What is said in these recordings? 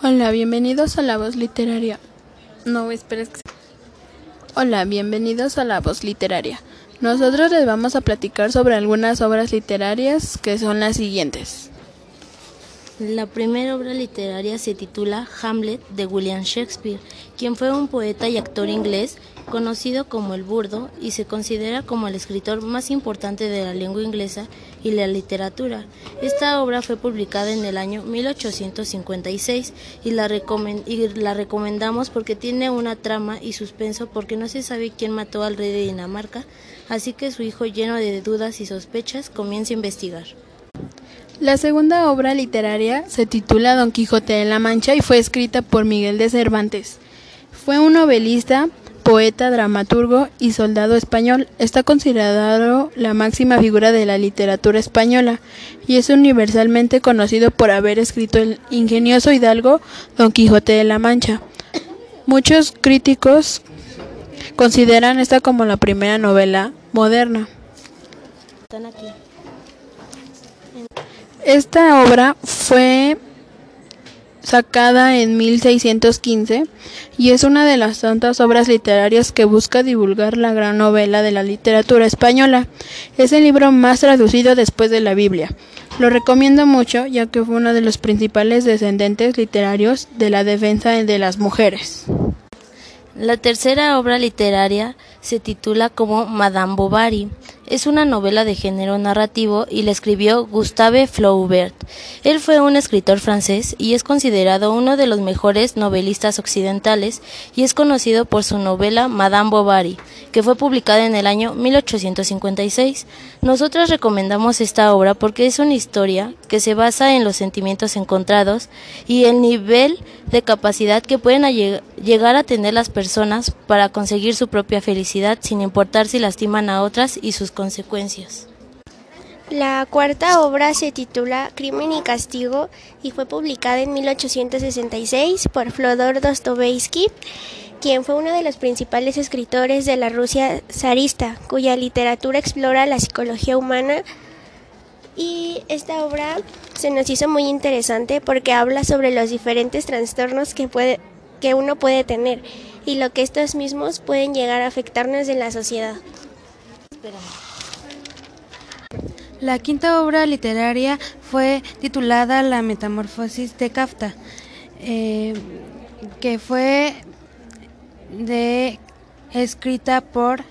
Hola, bienvenidos a La Voz Literaria. No, esperes que... Hola, bienvenidos a La Voz Literaria. Nosotros les vamos a platicar sobre algunas obras literarias que son las siguientes. La primera obra literaria se titula Hamlet de William Shakespeare, quien fue un poeta y actor inglés conocido como el burdo y se considera como el escritor más importante de la lengua inglesa y la literatura. Esta obra fue publicada en el año 1856 y la, y la recomendamos porque tiene una trama y suspenso porque no se sabe quién mató al rey de Dinamarca, así que su hijo lleno de dudas y sospechas comienza a investigar. La segunda obra literaria se titula Don Quijote de la Mancha y fue escrita por Miguel de Cervantes. Fue un novelista, poeta, dramaturgo y soldado español. Está considerado la máxima figura de la literatura española y es universalmente conocido por haber escrito el ingenioso hidalgo Don Quijote de la Mancha. Muchos críticos consideran esta como la primera novela moderna. Esta obra fue sacada en 1615 y es una de las tantas obras literarias que busca divulgar la gran novela de la literatura española. Es el libro más traducido después de la Biblia. Lo recomiendo mucho ya que fue uno de los principales descendentes literarios de la defensa de las mujeres. La tercera obra literaria se titula como Madame Bovary. Es una novela de género narrativo y la escribió Gustave Flaubert. Él fue un escritor francés y es considerado uno de los mejores novelistas occidentales y es conocido por su novela Madame Bovary, que fue publicada en el año 1856. Nosotros recomendamos esta obra porque es una historia que se basa en los sentimientos encontrados y el nivel de capacidad que pueden llegar a tener las personas para conseguir su propia felicidad sin importar si lastiman a otras y sus consecuencias. La cuarta obra se titula Crimen y Castigo y fue publicada en 1866 por Flodor Dostoevsky, quien fue uno de los principales escritores de la Rusia zarista, cuya literatura explora la psicología humana. Y esta obra se nos hizo muy interesante porque habla sobre los diferentes trastornos que, puede, que uno puede tener y lo que estos mismos pueden llegar a afectarnos en la sociedad. La quinta obra literaria fue titulada La Metamorfosis de Kafta, eh, que fue escrita por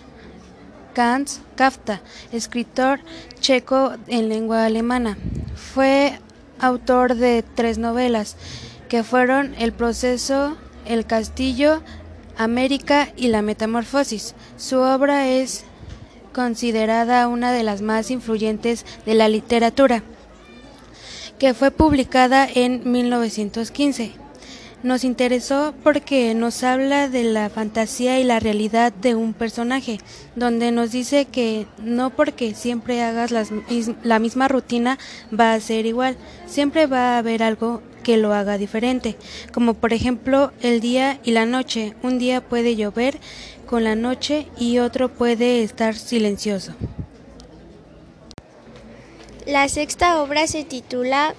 Hans Kafta, escritor checo en lengua alemana. Fue autor de tres novelas, que fueron El proceso, El castillo, América y La Metamorfosis. Su obra es considerada una de las más influyentes de la literatura, que fue publicada en 1915. Nos interesó porque nos habla de la fantasía y la realidad de un personaje, donde nos dice que no porque siempre hagas la misma rutina va a ser igual, siempre va a haber algo que lo haga diferente, como por ejemplo el día y la noche. Un día puede llover, con la noche y otro puede estar silencioso. La sexta obra se titula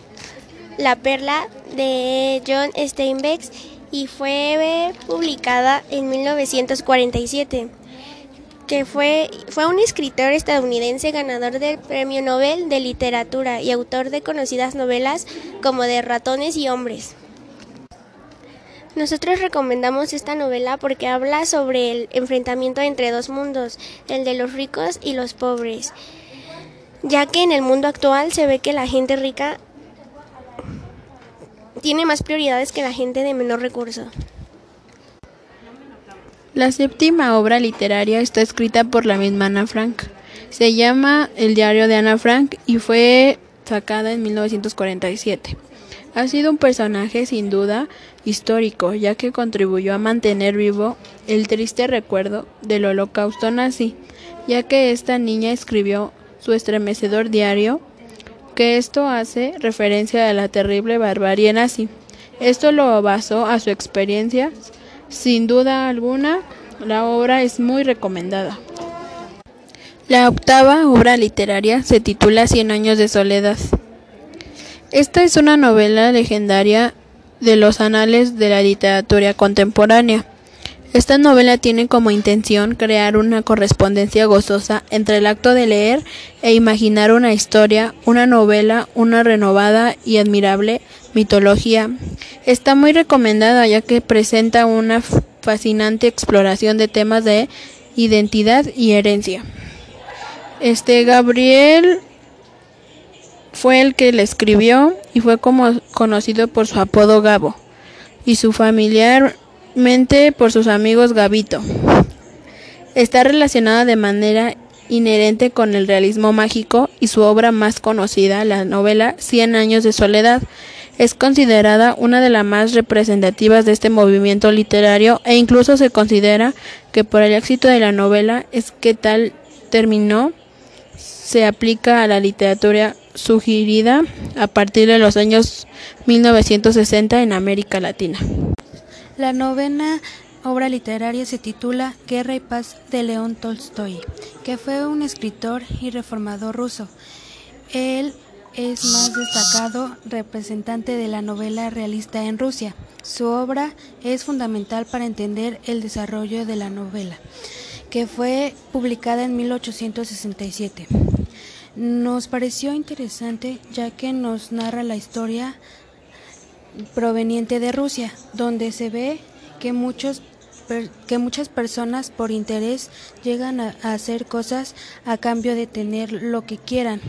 La perla de John Steinbeck y fue publicada en 1947 que fue, fue un escritor estadounidense ganador del Premio Nobel de Literatura y autor de conocidas novelas como de ratones y hombres. Nosotros recomendamos esta novela porque habla sobre el enfrentamiento entre dos mundos, el de los ricos y los pobres, ya que en el mundo actual se ve que la gente rica tiene más prioridades que la gente de menor recurso. La séptima obra literaria está escrita por la misma Ana Frank. Se llama El diario de Ana Frank y fue sacada en 1947. Ha sido un personaje sin duda histórico, ya que contribuyó a mantener vivo el triste recuerdo del holocausto nazi, ya que esta niña escribió su estremecedor diario, que esto hace referencia a la terrible barbarie nazi. Esto lo basó a su experiencia. Sin duda alguna, la obra es muy recomendada. La octava obra literaria se titula Cien años de soledad. Esta es una novela legendaria de los anales de la literatura contemporánea. Esta novela tiene como intención crear una correspondencia gozosa entre el acto de leer e imaginar una historia, una novela, una renovada y admirable mitología. Está muy recomendada ya que presenta una fascinante exploración de temas de identidad y herencia. Este Gabriel fue el que le escribió y fue como conocido por su apodo Gabo y su por sus amigos Gabito. Está relacionada de manera inherente con el realismo mágico y su obra más conocida, la novela Cien años de soledad, es considerada una de las más representativas de este movimiento literario e incluso se considera que por el éxito de la novela es que tal terminó se aplica a la literatura sugerida a partir de los años 1960 en América Latina. La novena obra literaria se titula Guerra y Paz de León Tolstoy, que fue un escritor y reformador ruso. Él es más destacado representante de la novela realista en Rusia. Su obra es fundamental para entender el desarrollo de la novela, que fue publicada en 1867. Nos pareció interesante ya que nos narra la historia proveniente de Rusia, donde se ve que muchos que muchas personas por interés llegan a, hacer cosas a cambio de tener lo que quieran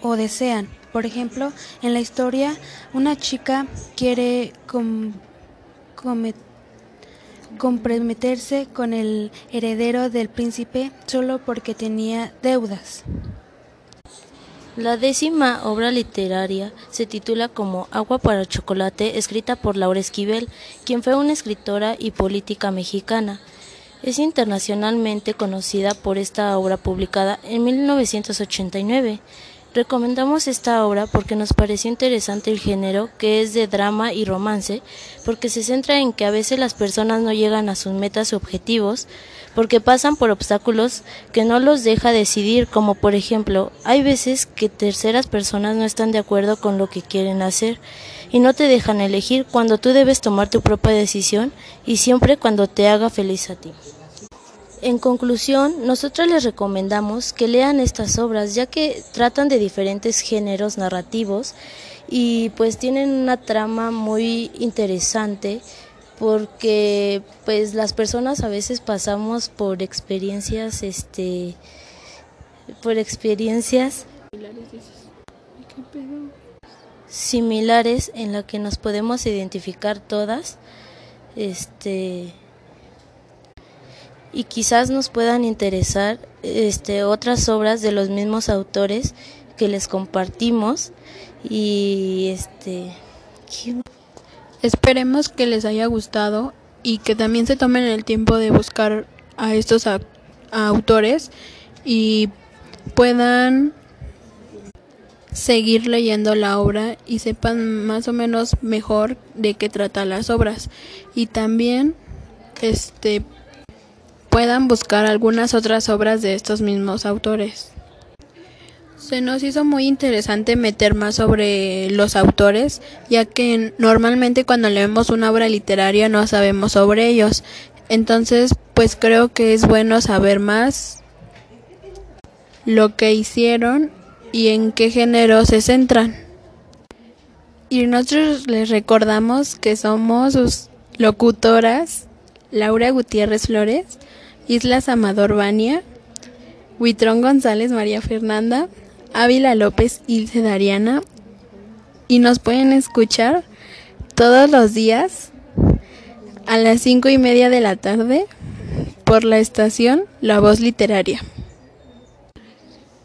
o, desean. Por ejemplo, en la historia, una chica quiere comprometerse con el heredero del príncipe solo porque tenía deudas. La décima obra literaria se titula como Agua para chocolate, escrita por Laura Esquivel, quien fue una escritora y política mexicana. Es internacionalmente conocida por esta obra publicada en 1989. Recomendamos esta obra porque nos pareció interesante el género, que es de drama y romance, porque se centra en que a veces las personas no llegan a sus metas y objetivos, porque pasan por obstáculos que no los deja decidir, como por ejemplo, hay veces que terceras personas no están de acuerdo con lo que quieren hacer y no te dejan elegir cuando tú debes tomar tu propia decisión y siempre cuando te haga feliz a ti. En conclusión, nosotros les recomendamos que lean estas obras ya que tratan de diferentes géneros narrativos y pues tienen una trama muy interesante porque pues las personas a veces pasamos por experiencias este por experiencias similares en la que nos podemos identificar todas este y quizás nos puedan interesar este, otras obras de los mismos autores que les compartimos y este esperemos que les haya gustado y que también se tomen el tiempo de buscar a estos autores y puedan seguir leyendo la obra y sepan más o menos mejor de qué trata las obras. Y también este puedan buscar algunas otras obras de estos mismos autores. Se nos hizo muy interesante meter más sobre los autores, ya que normalmente cuando leemos una obra literaria no sabemos sobre ellos. Entonces, pues creo que es bueno saber más lo que hicieron y en qué género se centran. Y nosotros les recordamos que somos sus locutoras Laura Gutiérrez Flores Islas Amador Bania, Huitrón González María Fernanda, Ávila López Ilse Dariana y nos pueden escuchar todos los días a las cinco y media de la tarde por la estación La Voz Literaria.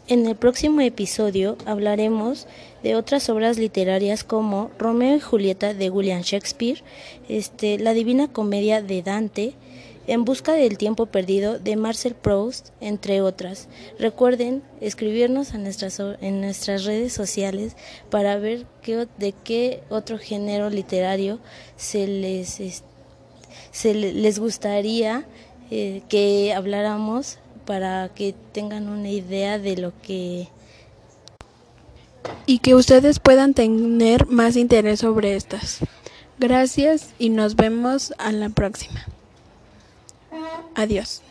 En el próximo episodio hablaremos de otras obras literarias como Romeo y Julieta de William Shakespeare, este, La Divina Comedia de Dante, en busca del tiempo perdido de Marcel Proust, entre otras. Recuerden escribirnos en nuestras, en nuestras redes sociales para ver qué, de qué otro género literario se les, se les gustaría eh, que habláramos para que tengan una idea de lo que y que ustedes puedan tener más interés sobre estas. Gracias y nos vemos a la próxima. Adiós.